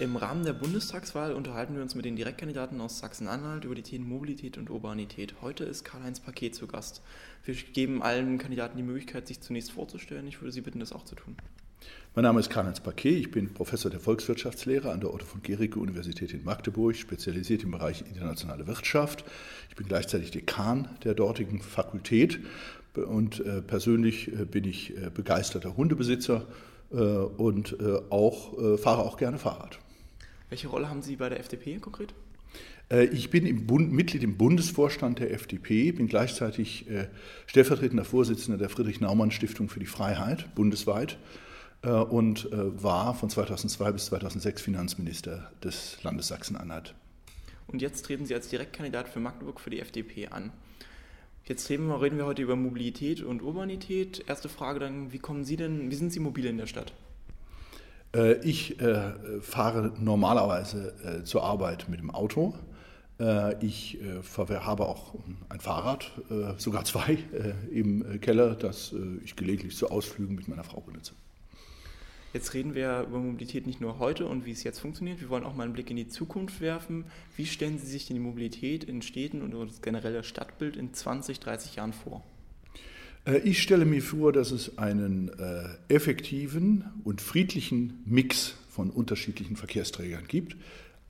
Im Rahmen der Bundestagswahl unterhalten wir uns mit den Direktkandidaten aus Sachsen-Anhalt über die Themen Mobilität und Urbanität. Heute ist Karl-Heinz Paket zu Gast. Wir geben allen Kandidaten die Möglichkeit, sich zunächst vorzustellen. Ich würde Sie bitten, das auch zu tun. Mein Name ist Karl-Heinz Paquet, ich bin Professor der Volkswirtschaftslehre an der Otto von Gericke Universität in Magdeburg, spezialisiert im Bereich internationale Wirtschaft. Ich bin gleichzeitig Dekan der dortigen Fakultät und äh, persönlich äh, bin ich äh, begeisterter Hundebesitzer und auch, fahre auch gerne Fahrrad. Welche Rolle haben Sie bei der FDP konkret? Ich bin im Bund, Mitglied im Bundesvorstand der FDP, bin gleichzeitig stellvertretender Vorsitzender der Friedrich-Naumann-Stiftung für die Freiheit bundesweit und war von 2002 bis 2006 Finanzminister des Landes Sachsen-Anhalt. Und jetzt treten Sie als Direktkandidat für Magdeburg für die FDP an. Jetzt reden wir heute über Mobilität und Urbanität. Erste Frage dann, wie kommen Sie denn, wie sind Sie mobil in der Stadt? Äh, ich äh, fahre normalerweise äh, zur Arbeit mit dem Auto. Ich habe auch ein Fahrrad, sogar zwei im Keller, das ich gelegentlich zu Ausflügen mit meiner Frau benutze. Jetzt reden wir über Mobilität nicht nur heute und wie es jetzt funktioniert. Wir wollen auch mal einen Blick in die Zukunft werfen. Wie stellen Sie sich denn die Mobilität in Städten und das generelle Stadtbild in 20, 30 Jahren vor? Äh, ich stelle mir vor, dass es einen äh, effektiven und friedlichen Mix von unterschiedlichen Verkehrsträgern gibt.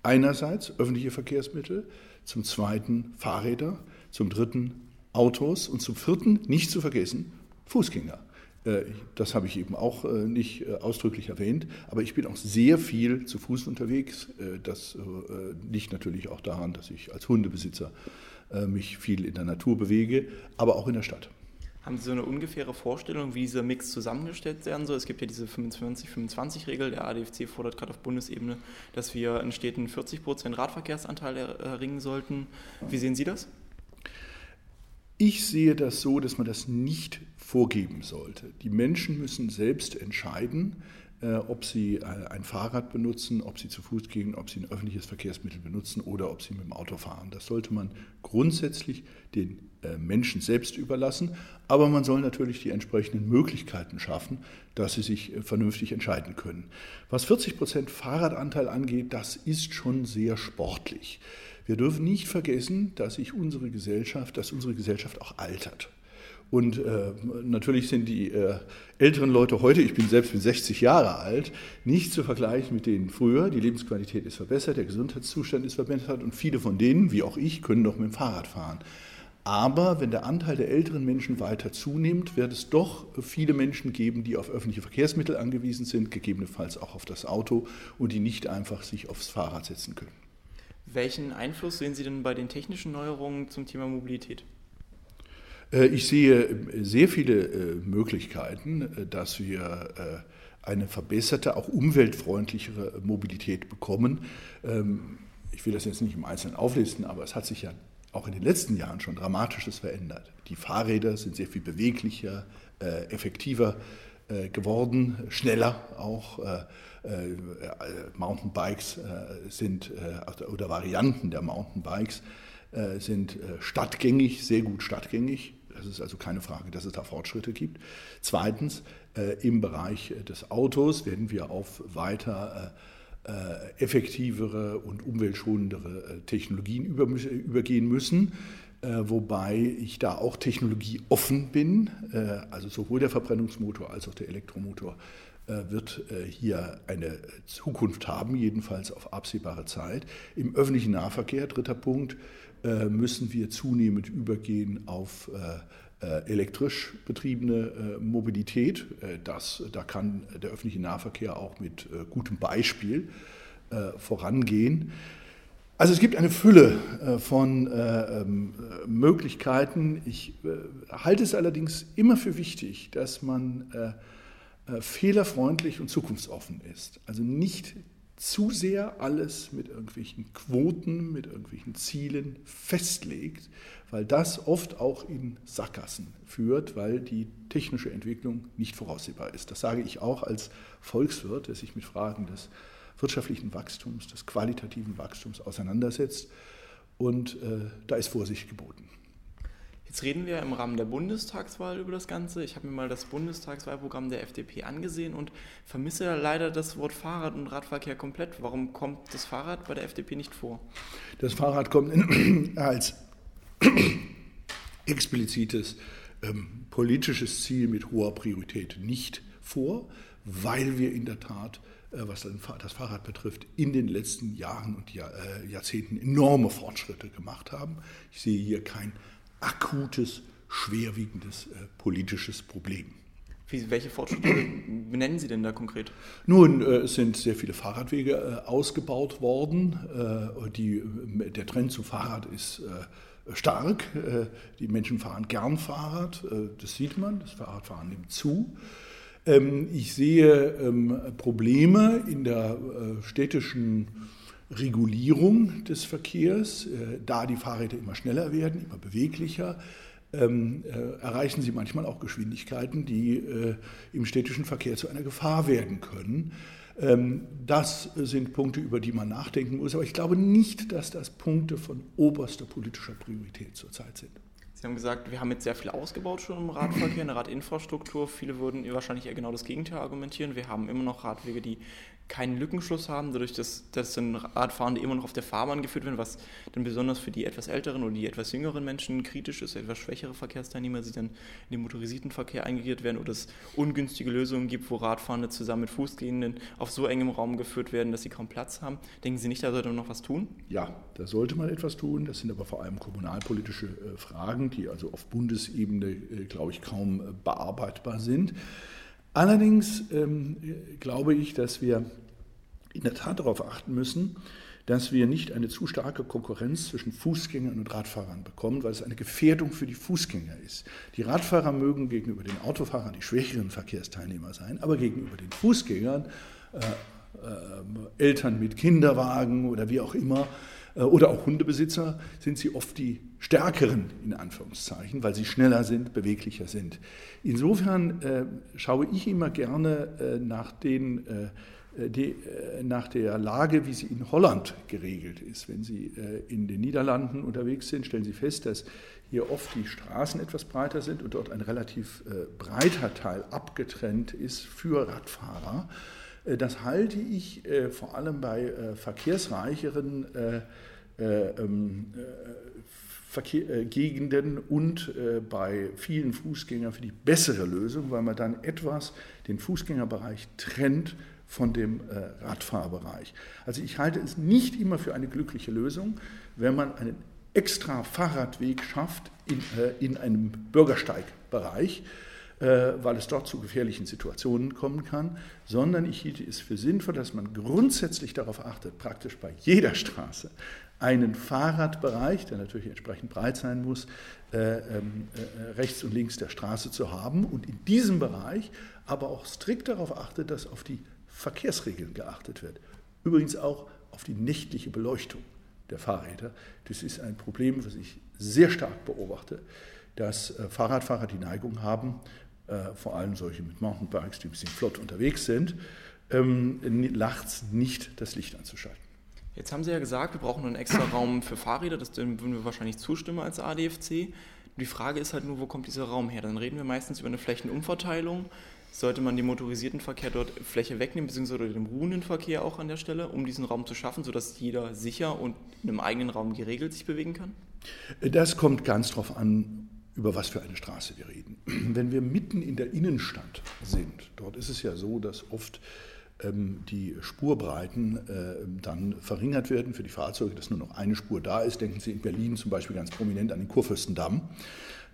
Einerseits öffentliche Verkehrsmittel, zum zweiten Fahrräder, zum dritten Autos und zum vierten, nicht zu vergessen, Fußgänger. Äh, das habe ich eben auch nicht ausdrücklich erwähnt, aber ich bin auch sehr viel zu Fuß unterwegs. Das liegt natürlich auch daran, dass ich als Hundebesitzer mich viel in der Natur bewege, aber auch in der Stadt. Haben Sie so eine ungefähre Vorstellung, wie dieser Mix zusammengestellt werden soll? Es gibt ja diese 25-25-Regel. Der ADFC fordert gerade auf Bundesebene, dass wir in Städten 40 Prozent Radverkehrsanteil erringen sollten. Wie sehen Sie das? Ich sehe das so, dass man das nicht vorgeben sollte. Die Menschen müssen selbst entscheiden, äh, ob sie äh, ein Fahrrad benutzen, ob sie zu Fuß gehen, ob sie ein öffentliches Verkehrsmittel benutzen oder ob sie mit dem Auto fahren. Das sollte man grundsätzlich den Menschen selbst überlassen, aber man soll natürlich die entsprechenden Möglichkeiten schaffen, dass sie sich vernünftig entscheiden können. Was 40 Prozent Fahrradanteil angeht, das ist schon sehr sportlich. Wir dürfen nicht vergessen, dass sich unsere Gesellschaft, dass unsere Gesellschaft auch altert. Und äh, natürlich sind die äh, älteren Leute heute, ich bin selbst bin 60 Jahre alt, nicht zu vergleichen mit denen früher. Die Lebensqualität ist verbessert, der Gesundheitszustand ist verbessert und viele von denen, wie auch ich, können noch mit dem Fahrrad fahren. Aber wenn der Anteil der älteren Menschen weiter zunimmt, wird es doch viele Menschen geben, die auf öffentliche Verkehrsmittel angewiesen sind, gegebenenfalls auch auf das Auto und die nicht einfach sich aufs Fahrrad setzen können. Welchen Einfluss sehen Sie denn bei den technischen Neuerungen zum Thema Mobilität? Äh, ich sehe äh, sehr viele äh, Möglichkeiten, dass wir eine verbesserte, auch umweltfreundlichere Mobilität bekommen. Ähm, ich will das jetzt nicht im Einzelnen auflisten, aber es hat sich ja auch in den letzten Jahren schon dramatisches verändert. Die Fahrräder sind sehr viel beweglicher, effektiver geworden, schneller auch. Äh, Mountainbikes äh, sind äh, oder Varianten der Mountainbikes sind stadtgängig, sehr gut stadtgängig. Das ist also keine Frage, dass es da Fortschritte gibt. Zweitens, im Bereich des Autos werden wir auf weiter effektivere und umweltschonendere Technologien übergehen müssen. Wobei ich da auch technologieoffen bin, also sowohl der Verbrennungsmotor als auch der Elektromotor äh, wird äh, hier eine Zukunft haben, jedenfalls auf absehbare Zeit. Im öffentlichen Nahverkehr, dritter Punkt, äh, müssen wir zunehmend übergehen auf elektrisch betriebene Mobilität. Das, da kann der öffentliche Nahverkehr auch mit gutem Beispiel vorangehen. Also es gibt eine Fülle von ähm, Möglichkeiten. Ich halte es allerdings immer für wichtig, dass man äh, fehlerfreundlich und zukunftsoffen ist. Also nicht zu sehr alles mit irgendwelchen Quoten, mit irgendwelchen Zielen festlegt, weil das oft auch in Sackgassen führt, weil die technische Entwicklung nicht voraussehbar ist. Das sage ich auch als Volkswirt, der sich mit Fragen des wirtschaftlichen Wachstums, des qualitativen Wachstums auseinandersetzt. Und äh, da ist Vorsicht geboten. Jetzt reden wir im Rahmen der Bundestagswahl über das Ganze. Ich habe mir mal das Bundestagswahlprogramm der FDP angesehen und vermisse leider das Wort Fahrrad und Radverkehr komplett. Warum kommt das Fahrrad bei der FDP nicht vor? Das Fahrrad kommt in, als explizites ähm, politisches Ziel mit hoher Priorität nicht vor, weil wir in der Tat äh, was das Fahrrad betrifft, in den letzten Jahren und äh, Jahrzehnten enorme Fortschritte gemacht haben. Ich sehe hier kein akutes, schwerwiegendes äh, politisches Problem. Wie, welche Fortschritte benennen Sie denn da konkret? Nun, äh, es sind sehr viele Fahrradwege äh, ausgebaut worden. Äh, die, äh, der Trend zum Fahrrad ist äh, stark. die Menschen fahren gern Fahrrad, das sieht man, das Fahrradfahren nimmt zu. Ähm, ich sehe ähm, Probleme in der städtischen Regulierung des Verkehrs, äh, da die Fahrräder immer schneller werden, immer beweglicher, ähm, äh, erreichen sie manchmal auch Geschwindigkeiten, die äh, im städtischen Verkehr zu einer Gefahr werden können. Ähm, das sind Punkte, über die man nachdenken muss. Aber ich glaube nicht, dass das Punkte von oberster politischer Priorität zurzeit sind. Sie haben gesagt, wir haben jetzt sehr viel ausgebaut schon im Radverkehr, in der Radinfrastruktur. Viele würden wahrscheinlich eher genau das Gegenteil argumentieren. Wir haben immer noch Radwege, die keinen Lückenschluss haben, dadurch, dass, dass dann Radfahrende immer noch auf der Fahrbahn geführt werden, was dann besonders für die etwas älteren oder die etwas jüngeren Menschen kritisch ist, etwas schwächere Verkehrsteilnehmer, die dann in den motorisierten Verkehr eingegliedert werden oder es ungünstige Lösungen gibt, wo Radfahrende zusammen mit Fußgehenden auf so engem Raum geführt werden, dass sie kaum Platz haben. Denken Sie nicht, da sollte man noch was tun? Ja, da sollte man etwas tun. Das sind aber vor allem kommunalpolitische äh, Fragen, die also auf Bundesebene, äh, glaube ich, kaum äh, bearbeitbar sind. Allerdings ähm, glaube ich, dass wir in der Tat darauf achten müssen, dass wir nicht eine zu starke Konkurrenz zwischen Fußgängern und Radfahrern bekommen, weil es eine Gefährdung für die Fußgänger ist. Die Radfahrer mögen gegenüber den Autofahrern die schwächeren Verkehrsteilnehmer sein, aber gegenüber den Fußgängern, äh, äh, Eltern mit Kinderwagen oder wie auch immer, oder auch Hundebesitzer, sind sie oft die stärkeren, in Anführungszeichen, weil sie schneller sind, beweglicher sind. Insofern äh, schaue ich immer gerne äh, nach den äh, die, äh, nach der Lage, wie sie in Holland geregelt ist. Wenn Sie äh, in den Niederlanden unterwegs sind, stellen Sie fest, dass hier oft die Straßen etwas breiter sind und dort ein relativ breiter Teil abgetrennt ist für Radfahrer. Das halte ich vor allem bei verkehrsreicheren ähm, Verkehr, Gegenden und bei vielen Fußgängern für die bessere Lösung, weil man dann etwas den Fußgängerbereich trennt von dem äh, Radfahrbereich. Also ich halte es nicht immer für eine glückliche Lösung, wenn man einen extra Fahrradweg schafft in, äh, in einem Bürgersteigbereich, äh, weil es dort zu gefährlichen Situationen kommen kann, sondern ich hielte es für sinnvoll, dass man grundsätzlich darauf achtet, praktisch bei jeder Straße einen Fahrradbereich, der natürlich entsprechend breit sein muss, äh, ähm, äh, rechts und links der Straße zu haben und in diesem Bereich aber auch strikt darauf achtet, dass auf die Verkehrsregeln geachtet wird. Übrigens auch auf die nächtliche Beleuchtung der Fahrräder. Das ist ein Problem, was ich sehr stark beobachte, dass äh, Fahrradfahrer die Neigung haben, äh, vor allem solche mit Mountainbikes, die ein bisschen flott unterwegs sind, ähm, nachts nicht das Licht anzuschalten. Jetzt haben Sie ja gesagt, wir brauchen einen extra Raum für Fahrräder, das würden wir wahrscheinlich zustimmen als ADFC. Die Frage ist halt nur, wo kommt dieser Raum her? Dann reden wir meistens über eine Flächenumverteilung sollte man den motorisierten Verkehr dort Fläche wegnehmen, beziehungsweise den ruhenden Verkehr auch an der Stelle, um diesen Raum zu schaffen, sodass jeder sicher und in einem eigenen Raum geregelt sich bewegen kann? Das kommt ganz darauf an, über was für eine Straße wir reden. Wenn wir mitten in der Innenstadt sind, dort ist es ja so, dass oft ähm, die Spurbreiten äh, dann verringert werden für die Fahrzeuge, dass nur noch eine Spur da ist. Denken Sie in Berlin zum Beispiel ganz prominent an den Kurfürstendamm.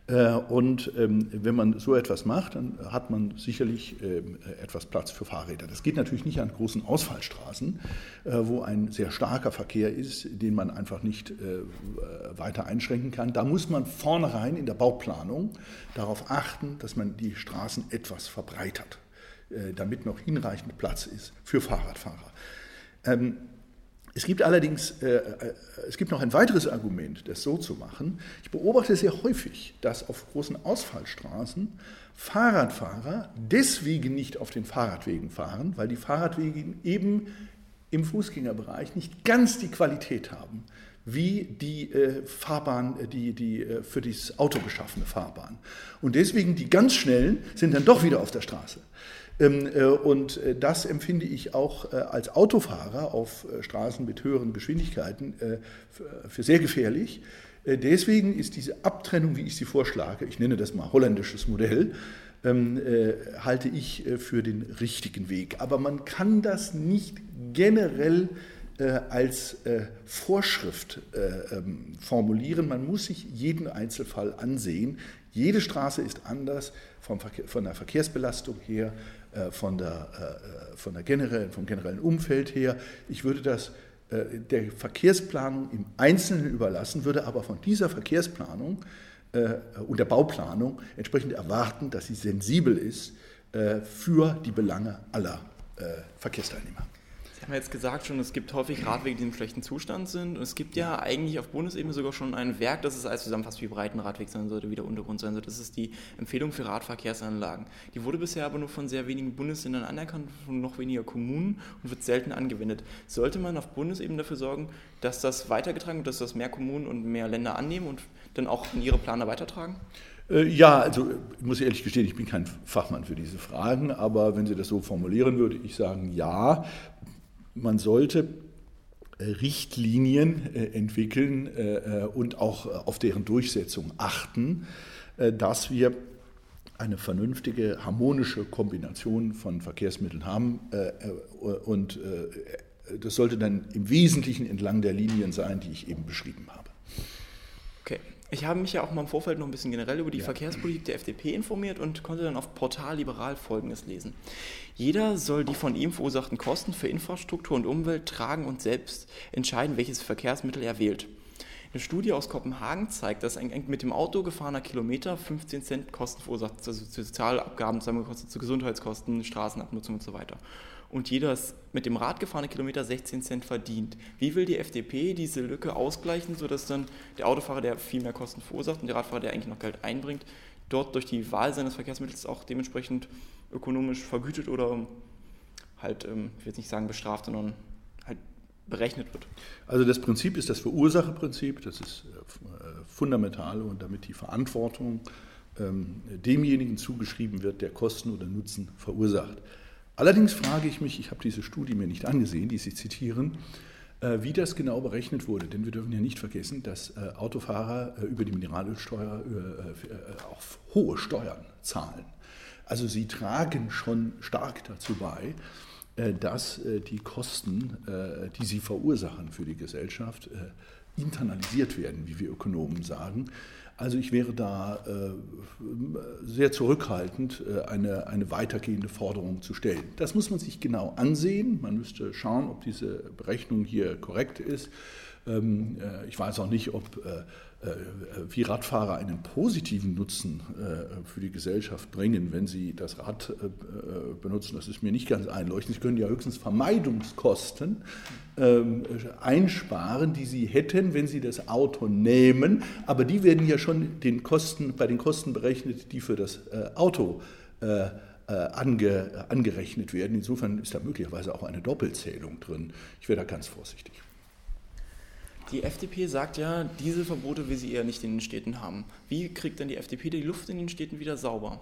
Äh, und ähm, wenn man so etwas macht, dann hat man sicherlich ähm, etwas Platz für Fahrräder. Das geht natürlich nicht an großen Ausfallstraßen, äh, wo ein sehr starker Verkehr ist, den man einfach nicht äh, weiter einschränken kann. Da muss man vornherein in der Bauplanung darauf achten, dass man die Straßen etwas verbreitert, damit noch hinreichend Platz ist für Fahrradfahrer. Es gibt allerdings äh, äh, es gibt noch ein weiteres Argument, das so zu machen. Ich beobachte sehr häufig, dass auf großen Ausfallstraßen Fahrradfahrer deswegen nicht auf den Fahrradwegen fahren, weil die Fahrradwege eben im Fußgängerbereich nicht ganz die Qualität haben, wie die äh, Fahrbahn, äh, die, die äh, für das Auto geschaffene Fahrbahn. Und deswegen die ganz schnellen sind dann doch wieder auf der Straße. Ähm, äh, und äh, das empfinde ich auch äh, als Autofahrer auf Straßen mit höheren Geschwindigkeiten für sehr gefährlich. Deswegen ist diese Abtrennung, wie ich sie vorschlage, ich nenne das mal holländisches Modell, ähm, halte ich für den richtigen Weg. Aber man kann das nicht generell als Vorschrift äh, ähm, formulieren. Man muss sich jeden Einzelfall ansehen. Jede Straße ist anders von der Verkehrsbelastung her, von der, von der generellen, vom generellen Umfeld her. Ich würde das der Verkehrsplanung im Einzelnen überlassen, würde aber von dieser Verkehrsplanung und der Bauplanung entsprechend erwarten, dass sie sensibel ist für die Belange aller Verkehrsteilnehmer. Haben jetzt gesagt schon, es gibt häufig Radwege, die im schlechten Zustand sind. Und es gibt ja eigentlich auf Bundesebene sogar schon ein Werk, das es alles zusammenfasst, wie breit ein Radweg sein sollte, wie der Untergrund sein sollte. Das ist die Empfehlung für Radverkehrsanlagen. Die wurde bisher aber nur von sehr wenigen Bundesländern anerkannt, von noch weniger Kommunen und wird selten angewendet. Sollte man auf Bundesebene dafür sorgen, dass das weitergetragen wird, dass das mehr Kommunen und mehr Länder annehmen und dann auch in ihre Planer weitertragen? Äh, ja, also ich muss ehrlich gestehen, ich bin kein Fachmann für diese Fragen, aber wenn Sie das so formulieren, würde ich sagen, ja, man sollte äh, Richtlinien äh, entwickeln äh, und auch auf deren Durchsetzung achten, dass wir eine vernünftige, harmonische Kombination von Verkehrsmitteln haben. Und das sollte dann im Wesentlichen entlang der Linien sein, die ich eben beschrieben habe. Okay. Ich habe mich ja auch mal im Vorfeld noch ein bisschen generell über die ja. Verkehrspolitik der FDP informiert und konnte dann auf Portal Liberal Folgendes lesen. Jeder soll die von ihm verursachten Kosten für Infrastruktur und Umwelt tragen und selbst entscheiden, welches Verkehrsmittel er wählt. Eine Studie aus Kopenhagen zeigt, dass ein mit dem Auto gefahrener Kilometer 15 Cent Kosten verursacht, also Sozialabgaben, Zusammengekostet zu Gesundheitskosten, Straßenabnutzung und so weiter und jeder mit dem Rad gefahrene Kilometer 16 Cent verdient. Wie will die FDP diese Lücke ausgleichen, sodass dann der Autofahrer, der viel mehr Kosten verursacht und der Radfahrer, der eigentlich noch Geld einbringt, dort durch die Wahl seines Verkehrsmittels auch dementsprechend ökonomisch vergütet oder halt, ähm, ich will jetzt nicht sagen bestraft, sondern halt berechnet wird? Also das Prinzip ist das Verursacherprinzip, das ist äh, fundamental und damit die Verantwortung ähm, demjenigen zugeschrieben wird, der Kosten oder Nutzen verursacht. Allerdings frage ich mich, ich habe diese Studie mir nicht angesehen, die Sie zitieren, äh, wie das genau berechnet wurde. Denn wir dürfen ja nicht vergessen, dass äh, Autofahrer äh, über die Mineralölsteuer auch hohe Steuern zahlen. Also sie tragen schon stark dazu bei, dass die Kosten, die sie verursachen für die Gesellschaft, internalisiert werden, wie wir Ökonomen sagen. Also ich wäre da äh, sehr zurückhaltend, äh, eine, eine weitergehende Forderung zu stellen. Das muss man sich genau ansehen. Man müsste schauen, ob diese Berechnung hier korrekt ist. Ähm, äh, ich weiß auch nicht, ob wie Radfahrer einen positiven Nutzen für die Gesellschaft bringen, wenn sie das Rad benutzen. Das ist mir nicht ganz einleuchtend. Sie können ja höchstens Vermeidungskosten ähm, einsparen, die sie hätten, wenn sie das Auto nehmen. Aber die werden ja schon den Kosten, bei den Kosten berechnet, die für das Auto ange, angerechnet werden. Insofern ist da möglicherweise auch eine Doppelzählung drin. Ich wäre da ganz vorsichtig. Die FDP sagt ja, Dieselverbote will sie eher nicht in den Städten haben. Wie kriegt denn die FDP die Luft in den Städten wieder sauber?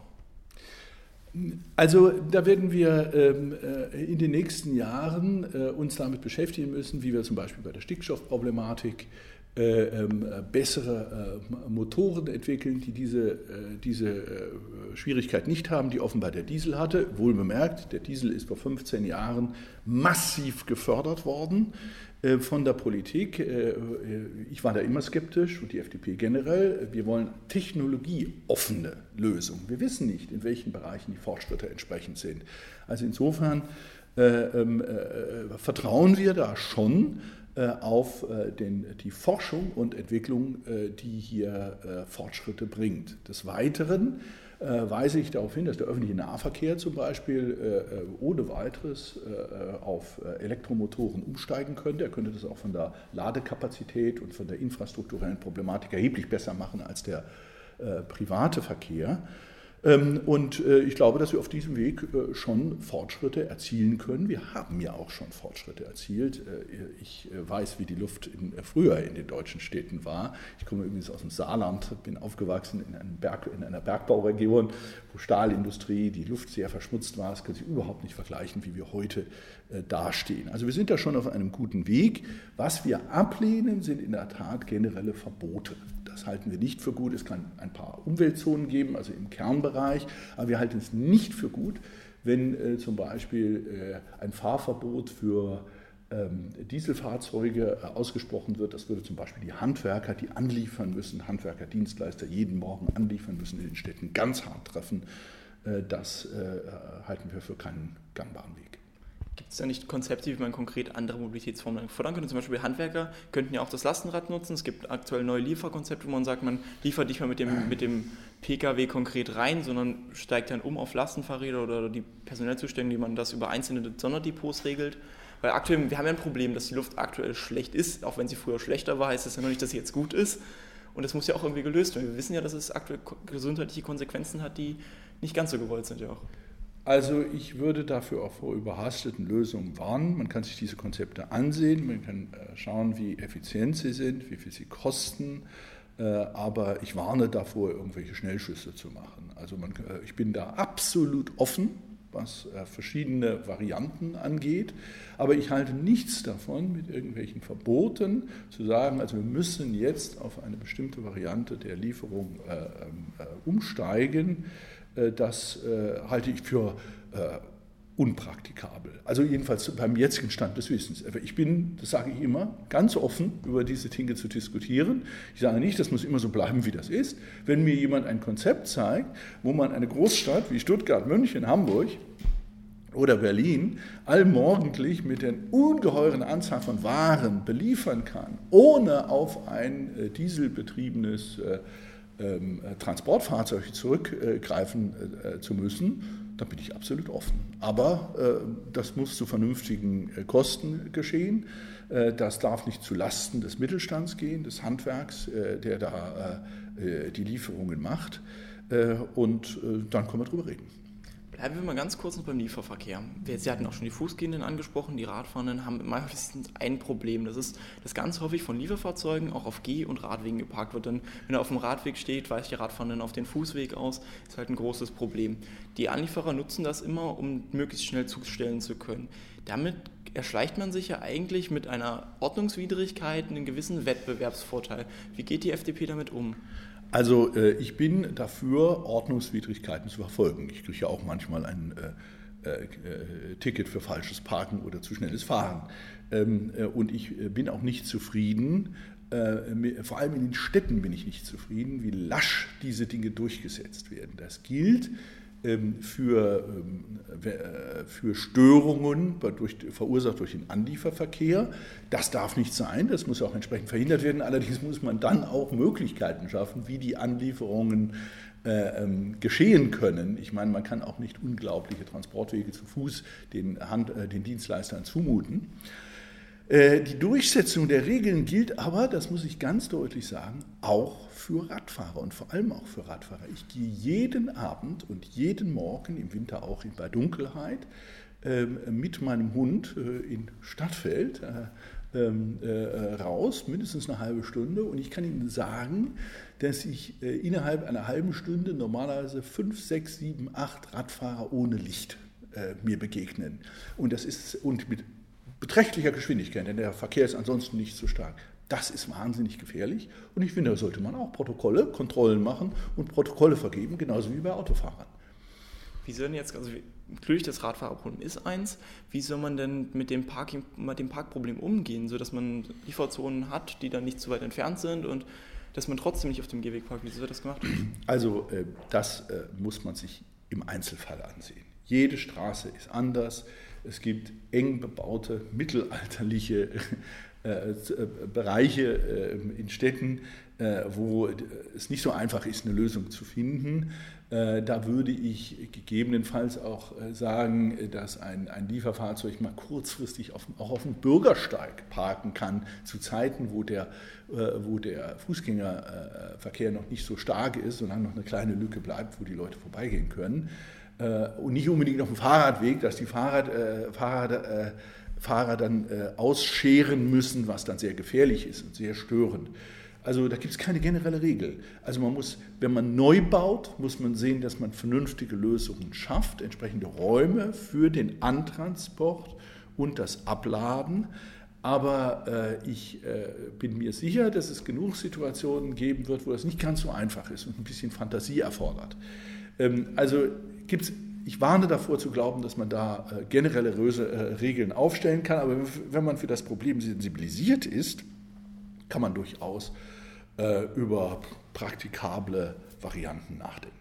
Also da werden wir ähm, äh, in den nächsten Jahren äh, uns damit beschäftigen müssen, wie wir zum Beispiel bei der Stickstoffproblematik äh, ähm, bessere äh, Motoren entwickeln, die diese, äh, diese äh, Schwierigkeit nicht haben, die offenbar der Diesel hatte. Wohl bemerkt, der Diesel ist vor 15 Jahren massiv gefördert worden. Äh, von der Politik. Äh, ich war da immer skeptisch und die FDP generell. Wir wollen technologieoffene Lösungen. Wir wissen nicht, in welchen Bereichen die Fortschritte entsprechend sind. Also insofern äh, ähm, äh, vertrauen wir da schon äh, auf äh, den, die Forschung und Entwicklung, die hier Fortschritte bringt. Des Weiteren äh, weise ich darauf hin, dass der öffentliche Nahverkehr zum Beispiel äh, äh, ohne weiteres auf Elektromotoren umsteigen könnte. Er könnte das auch von der Ladekapazität und von der infrastrukturellen Problematik erheblich besser machen als der private Verkehr. Ähm, und äh, ich glaube, dass wir auf diesem Weg äh, schon Fortschritte erzielen können. Wir haben ja auch schon Fortschritte erzielt. Äh, ich weiß, wie die Luft in, früher in den deutschen Städten war. Ich komme übrigens aus dem Saarland, bin aufgewachsen in, Berg, in einer Bergbauregion, Stahlindustrie, die Luft sehr verschmutzt war. Das kann sich überhaupt nicht vergleichen, wie wir heute dastehen. Also wir sind da schon auf einem guten Weg. Was wir ablehnen, sind in der Tat generelle Verbote. Das halten wir nicht für gut. Es kann ein paar Umweltzonen geben, also im Kernbereich, aber wir halten es nicht für gut, wenn äh, zum Beispiel äh, ein Fahrverbot für Dieselfahrzeuge äh, ausgesprochen wird. Das würde zum Beispiel die Handwerker, die anliefern müssen, Handwerker, Dienstleister jeden Morgen anliefern müssen, in den Städten ganz hart treffen. Äh, das äh, halten wir für keinen gangbaren Weg. Gibt es da nicht Konzepte, wie man konkret andere Mobilitätsformen fördern könnte? Zum Beispiel Handwerker könnten ja auch das Lastenrad nutzen. Es gibt aktuell neue Lieferkonzepte, wo man sagt, man liefert nicht mehr mit dem, mit dem Pkw konkret rein, sondern steigt dann um auf Lastenfahrräder oder die personell Zustände, die man das über einzelne Sonderdepots regelt. Weil aktuell, wir haben ja ein Problem, dass die Luft aktuell schlecht ist. Auch wenn sie früher schlechter war, heißt das ja noch nicht, dass sie jetzt gut ist. Und das muss ja auch irgendwie gelöst werden. Wir wissen ja, dass es aktuell gesundheitliche Konsequenzen hat, die nicht ganz so gewollt sind ja auch. Also ich würde dafür auch vor überhasteten Lösungen warnen. Man kann sich diese Konzepte ansehen, man kann äh, schauen, wie effizient sie sind, wie viel sie kosten. Äh, aber ich warne davor, irgendwelche Schnellschüsse zu machen. Also man, äh, ich bin da absolut offen, was verschiedene Varianten angeht. Aber ich halte nichts davon, mit irgendwelchen Verboten zu sagen, also wir müssen jetzt auf eine bestimmte Variante der Lieferung ähm, umsteigen. Äh, das äh, halte ich für äh, unpraktikabel. Also jedenfalls beim jetzigen Stand des Wissens. Ich bin, das sage ich immer, ganz offen, über diese Dinge zu diskutieren. Ich sage nicht, das muss immer so bleiben, wie das ist. Wenn mir jemand ein Konzept zeigt, wo man eine Großstadt wie Stuttgart, München, Hamburg oder Berlin allmorgendlich mit der ungeheuren Anzahl von Waren beliefern kann, ohne auf ein dieselbetriebenes ähm, äh, Transportfahrzeuge zurückgreifen äh, zu müssen, dann bin ich absolut offen. Aber äh, das muss zu vernünftigen Kosten geschehen. Das darf nicht zu Lasten des Mittelstands gehen, des Handwerks, der da die Lieferungen macht. Und dann können wir darüber reden. Bleiben wir mal ganz kurz noch beim Lieferverkehr. Sie hatten auch schon die Fußgehenden angesprochen, die Radfahrenden haben meistens ein Problem. Das ist, dass ganz häufig von Lieferfahrzeugen auch auf Geh- und Radwegen geparkt wird. Denn wenn er auf dem Radweg steht, weicht der Radfahrenden auf den Fußweg aus. Ist halt ein großes Problem. Die Anlieferer nutzen das immer, um möglichst schnell zustellen zu können. Damit erschleicht man sich ja eigentlich mit einer Ordnungswidrigkeit einen gewissen Wettbewerbsvorteil. Wie geht die FDP damit um? Also äh, ich bin dafür, Ordnungswidrigkeiten zu verfolgen. Ich kriege ja auch manchmal ein äh, äh, Ticket für falsches Parken oder zu schnelles Fahren. Ähm, äh, und ich bin auch nicht zufrieden, vor allem in den Städten bin ich nicht zufrieden, wie lasch diese Dinge durchgesetzt werden. Das gilt für, ähm, äh, für Störungen durch, verursacht durch den Anlieferverkehr. Das darf nicht sein, das muss auch entsprechend verhindert werden. Allerdings muss man dann auch Möglichkeiten schaffen, wie die Anlieferungen äh, ähm, geschehen können. Ich meine, man kann auch nicht unglaubliche Transportwege zu Fuß den, Hand, äh, den Dienstleistern zumuten. Äh, die Durchsetzung der Regeln gilt aber, das muss ich ganz deutlich sagen, auch für Radfahrer und vor allem auch für Radfahrer. Ich gehe jeden Abend und jeden Morgen, im Winter auch bei Dunkelheit, ähm, mit meinem Hund äh, in Stadtfeld äh, ähm, raus, mindestens eine halbe Stunde. Und ich kann Ihnen sagen, dass ich innerhalb einer halben Stunde normalerweise fünf, sechs, sieben, acht Radfahrer ohne Licht mir begegnen. Und das ist und mit beträchtlicher Geschwindigkeit, denn der Verkehr ist ansonsten nicht so stark. Das ist wahnsinnig gefährlich und ich finde, da sollte man auch Protokolle, Kontrollen machen und Protokolle vergeben, genauso wie bei Autofahrern. Wie soll denn jetzt, also natürlich das Radfahrerproblem ist eins, wie soll man denn mit dem, Parking, mit dem Parkproblem umgehen, sodass man Lieferzonen hat, die dann nicht zu weit entfernt sind und dass man trotzdem nicht auf dem Gehweg parkt? Wie wird das gemacht? Also äh, das äh, muss man sich im Einzelfall ansehen. Jede Straße ist anders. Es gibt eng bebaute mittelalterliche äh, äh, Bereiche äh, in Städten, wo es nicht so einfach ist, eine Lösung zu finden. Da würde ich gegebenenfalls auch sagen, dass ein, ein Lieferfahrzeug mal kurzfristig auf, auch auf dem Bürgersteig parken kann, zu Zeiten, wo der, wo der Fußgängerverkehr noch nicht so stark ist, solange noch eine kleine Lücke bleibt, wo die Leute vorbeigehen können. Und nicht unbedingt auf dem Fahrradweg, dass die Fahrrad, Fahrrad Fahrer dann äh, ausscheren müssen, was dann sehr gefährlich ist und sehr störend. Also da gibt es keine generelle Regel. Also man muss, wenn man neu baut, muss man sehen, dass man vernünftige Lösungen schafft, entsprechende Räume für den Antransport und das Abladen. Aber äh, ich äh, bin mir sicher, dass es genug Situationen geben wird, wo das nicht ganz so einfach ist und ein bisschen Fantasie erfordert. Ähm, also gibt es ich warne davor zu glauben, dass man da äh, generelle äh, Regeln aufstellen kann, aber wenn man für das Problem sensibilisiert ist, kann man durchaus äh, über praktikable Varianten nachdenken.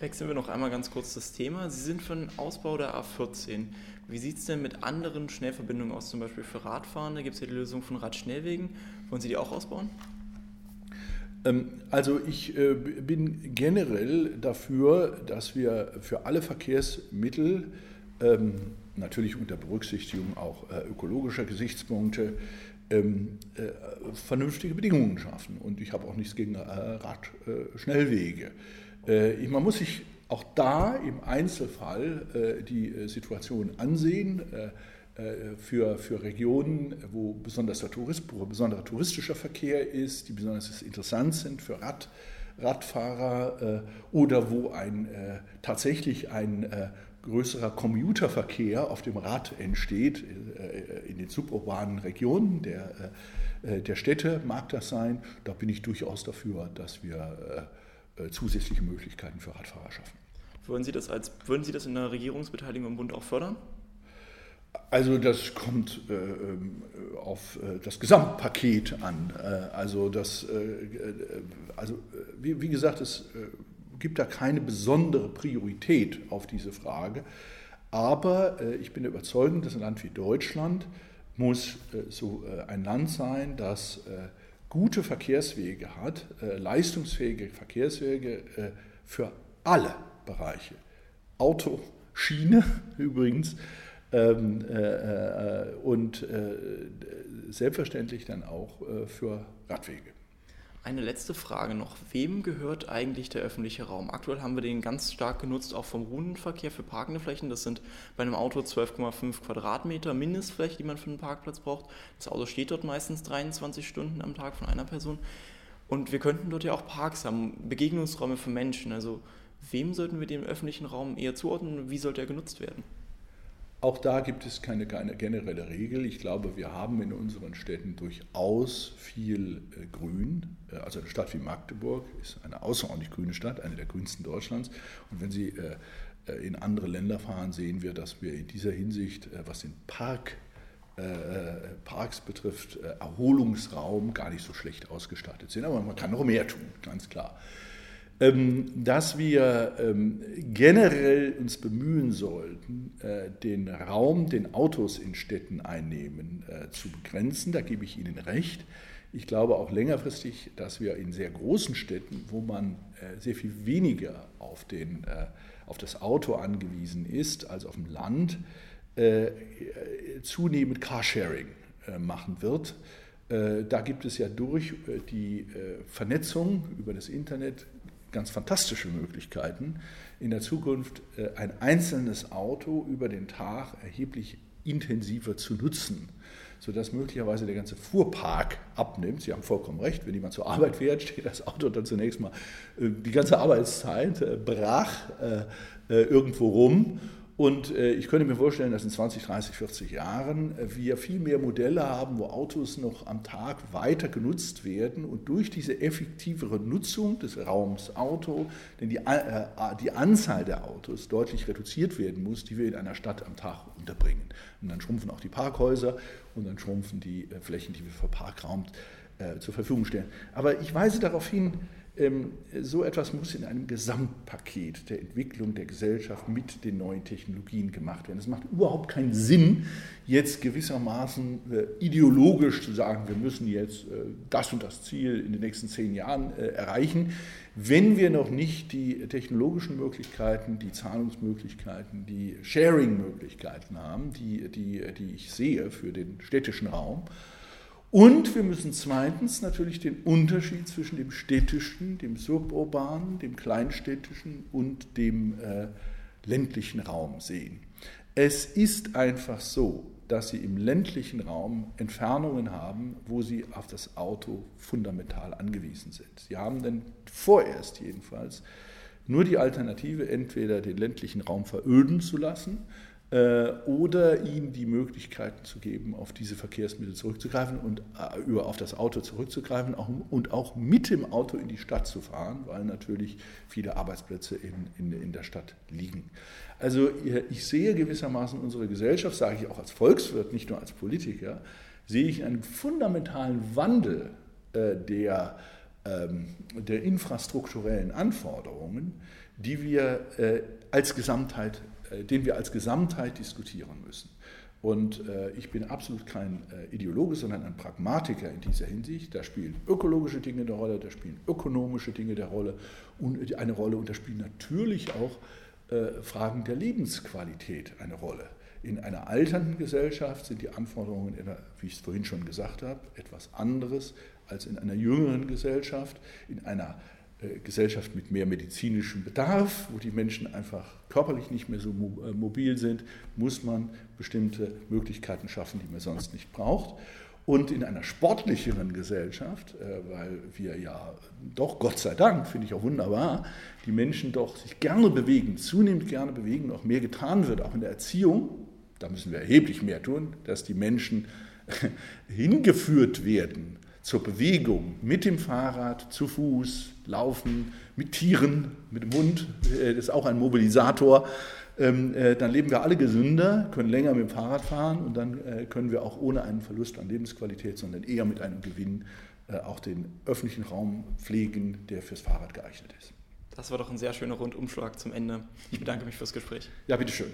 Wechseln wir noch einmal ganz kurz das Thema. Sie sind für den Ausbau der A14. Wie sieht es denn mit anderen Schnellverbindungen aus, zum Beispiel für Radfahrende? Gibt es ja die Lösung von Radschnellwegen? Wollen Sie die auch ausbauen? Ähm, also ich äh, bin generell dafür, dass wir für alle Verkehrsmittel, ähm, natürlich unter Berücksichtigung auch äh, ökologischer Gesichtspunkte, ähm, äh, vernünftige Bedingungen schaffen. Und ich habe auch nichts gegen Radschnellwege. Man muss sich auch da im Einzelfall die Situation ansehen. Äh, für, für Regionen, wo besonders der Tourist, wo besonderer touristischer Verkehr ist, die besonders interessant sind für Rad, Radfahrer äh, oder wo ein, äh, tatsächlich ein größerer Commuterverkehr auf dem Rad entsteht, in den suburbanen Regionen der, der Städte mag das sein. Da bin ich durchaus dafür, dass wir zusätzliche Möglichkeiten für Radfahrer schaffen. Würden Sie das, als, würden Sie das in der Regierungsbeteiligung im Bund auch fördern? Also das kommt äh, ähm, auf äh, das Gesamtpaket an. Äh, also, das, äh, äh, also wie, wie, gesagt, es äh, gibt da keine besondere Priorität auf diese Frage. Aber ich bin der Überzeugung, dass ein Land wie Deutschland muss so ein Land sein, das gute Verkehrswege hat, leistungsfähige Verkehrswege für alle Bereiche. Auto, Schiene übrigens, ähm, äh, äh, und äh, selbstverständlich dann auch äh, für Radwege. Eine letzte Frage noch. Wem gehört eigentlich der öffentliche Raum? Aktuell haben wir den ganz stark genutzt, auch vom Rundenverkehr für parkende Flächen. Das sind bei einem Auto 12,5 Quadratmeter Mindestfläche, die man für einen Parkplatz braucht. Das Auto steht dort meistens 23 Stunden am Tag von einer Person. Und wir könnten dort ja auch Parks haben, Begegnungsräume für Menschen. Also wem sollten wir den öffentlichen Raum eher zuordnen? Wie sollte er genutzt werden? Auch da gibt es keine, keine, generelle Regel. Ich glaube, wir haben in unseren Städten durchaus viel äh, Grün. Äh, also eine Stadt wie Magdeburg ist eine außerordentlich grüne Stadt, eine der grünsten Deutschlands. Und wenn Sie äh, in andere Länder fahren, sehen wir, dass wir in dieser Hinsicht, was den Park, Parks betrifft, Erholungsraum gar nicht so schlecht ausgestattet sind. Aber man kann noch mehr tun, ganz klar. Ähm, dass wir ähm, generell uns bemühen sollten, äh, den Raum, den Autos in Städten einnehmen, äh, zu begrenzen. Da gebe ich Ihnen recht. Ich glaube auch längerfristig, dass wir in sehr großen Städten, wo man äh, sehr viel weniger auf, den, auf das Auto angewiesen ist als auf dem Land, zunehmend Carsharing machen wird. Da gibt es ja durch die Vernetzung über das Internet ganz fantastische Möglichkeiten, in der Zukunft äh, ein einzelnes Auto über den Tag erheblich intensiver zu nutzen, sodass möglicherweise der ganze Fuhrpark abnimmt. Sie haben vollkommen recht, wenn jemand zur Arbeit fährt, steht das Auto dann zunächst mal äh, die ganze Arbeitszeit äh, brach irgendwo rum und äh, ich könnte mir vorstellen, dass in 20, 30, 40 Jahren äh, wir viel mehr Modelle haben, wo Autos noch am Tag weiter genutzt werden und durch diese effektivere Nutzung des Raums Auto, denn die, äh, die Anzahl der Autos deutlich reduziert werden muss, die wir in einer Stadt am Tag unterbringen. Und dann schrumpfen auch die Parkhäuser und dann schrumpfen die Flächen, die wir für Parkraum zur Verfügung stellen. Aber ich weise darauf hin, so etwas muss in einem Gesamtpaket der Entwicklung der Gesellschaft mit den neuen Technologien gemacht werden. Es macht überhaupt keinen Sinn, jetzt gewissermaßen äh, ideologisch zu sagen, wir müssen jetzt äh, das und das Ziel in den nächsten zehn Jahren äh, erreichen, wenn wir noch nicht die technologischen Möglichkeiten, die Zahlungsmöglichkeiten, die Sharing-Möglichkeiten haben, die, die, die ich sehe für den städtischen Raum. Und wir müssen zweitens natürlich den Unterschied zwischen dem städtischen, dem suburbanen, dem kleinstädtischen und dem äh, ländlichen Raum sehen. Es ist einfach so, dass sie im ländlichen Raum Entfernungen haben, wo sie auf das Auto fundamental angewiesen sind. Sie haben dann vorerst jedenfalls nur die Alternative, entweder den ländlichen Raum veröden zu lassen oder ihnen die Möglichkeiten zu geben, auf diese Verkehrsmittel zurückzugreifen und äh, über auf das Auto zurückzugreifen und auch mit dem Auto in die Stadt zu fahren, weil natürlich viele Arbeitsplätze in, in, in der Stadt liegen. Also ich sehe gewissermaßen unsere Gesellschaft, sage ich auch als Volkswirt, nicht nur als Politiker, sehe ich einen fundamentalen Wandel äh, der, ähm, der infrastrukturellen Anforderungen, die wir äh, als Gesamtheit äh, den wir als Gesamtheit diskutieren müssen. Und äh, ich bin absolut kein äh, Ideologe, sondern ein Pragmatiker in dieser Hinsicht. Da spielen ökologische Dinge eine Rolle, da spielen ökonomische Dinge eine Rolle und da spielen natürlich auch Fragen der Lebensqualität eine Rolle. In einer alternden Gesellschaft sind die Anforderungen, wie ich es vorhin schon gesagt habe, etwas anderes als in einer jüngeren Gesellschaft. In einer äh, Gesellschaft mit mehr medizinischem Bedarf, wo die Menschen einfach körperlich nicht mehr so äh, mobil sind, muss man bestimmte Möglichkeiten schaffen, die man sonst nicht braucht. Und in einer sportlicheren Gesellschaft, äh, weil wir ja doch, Gott sei Dank, finde ich auch wunderbar, die Menschen doch sich gerne bewegen, zunehmend gerne bewegen, auch mehr getan wird, auch in der Erziehung, da müssen wir erheblich mehr tun, dass die Menschen hingeführt werden zur Bewegung mit dem Fahrrad, zu Fuß, Laufen, mit Tieren, mit dem Hund, äh, das ist auch ein Mobilisator. Ähm, äh, dann leben wir alle gesünder, können länger mit dem Fahrrad fahren und dann äh, können wir auch ohne einen Verlust an Lebensqualität, sondern eher mit einem Gewinn auch den öffentlichen Raum pflegen, der fürs Fahrrad geeignet ist. Das war doch ein sehr schöner Rundumschlag zum Ende. Ich bedanke mich fürs Gespräch. Ja, bitteschön.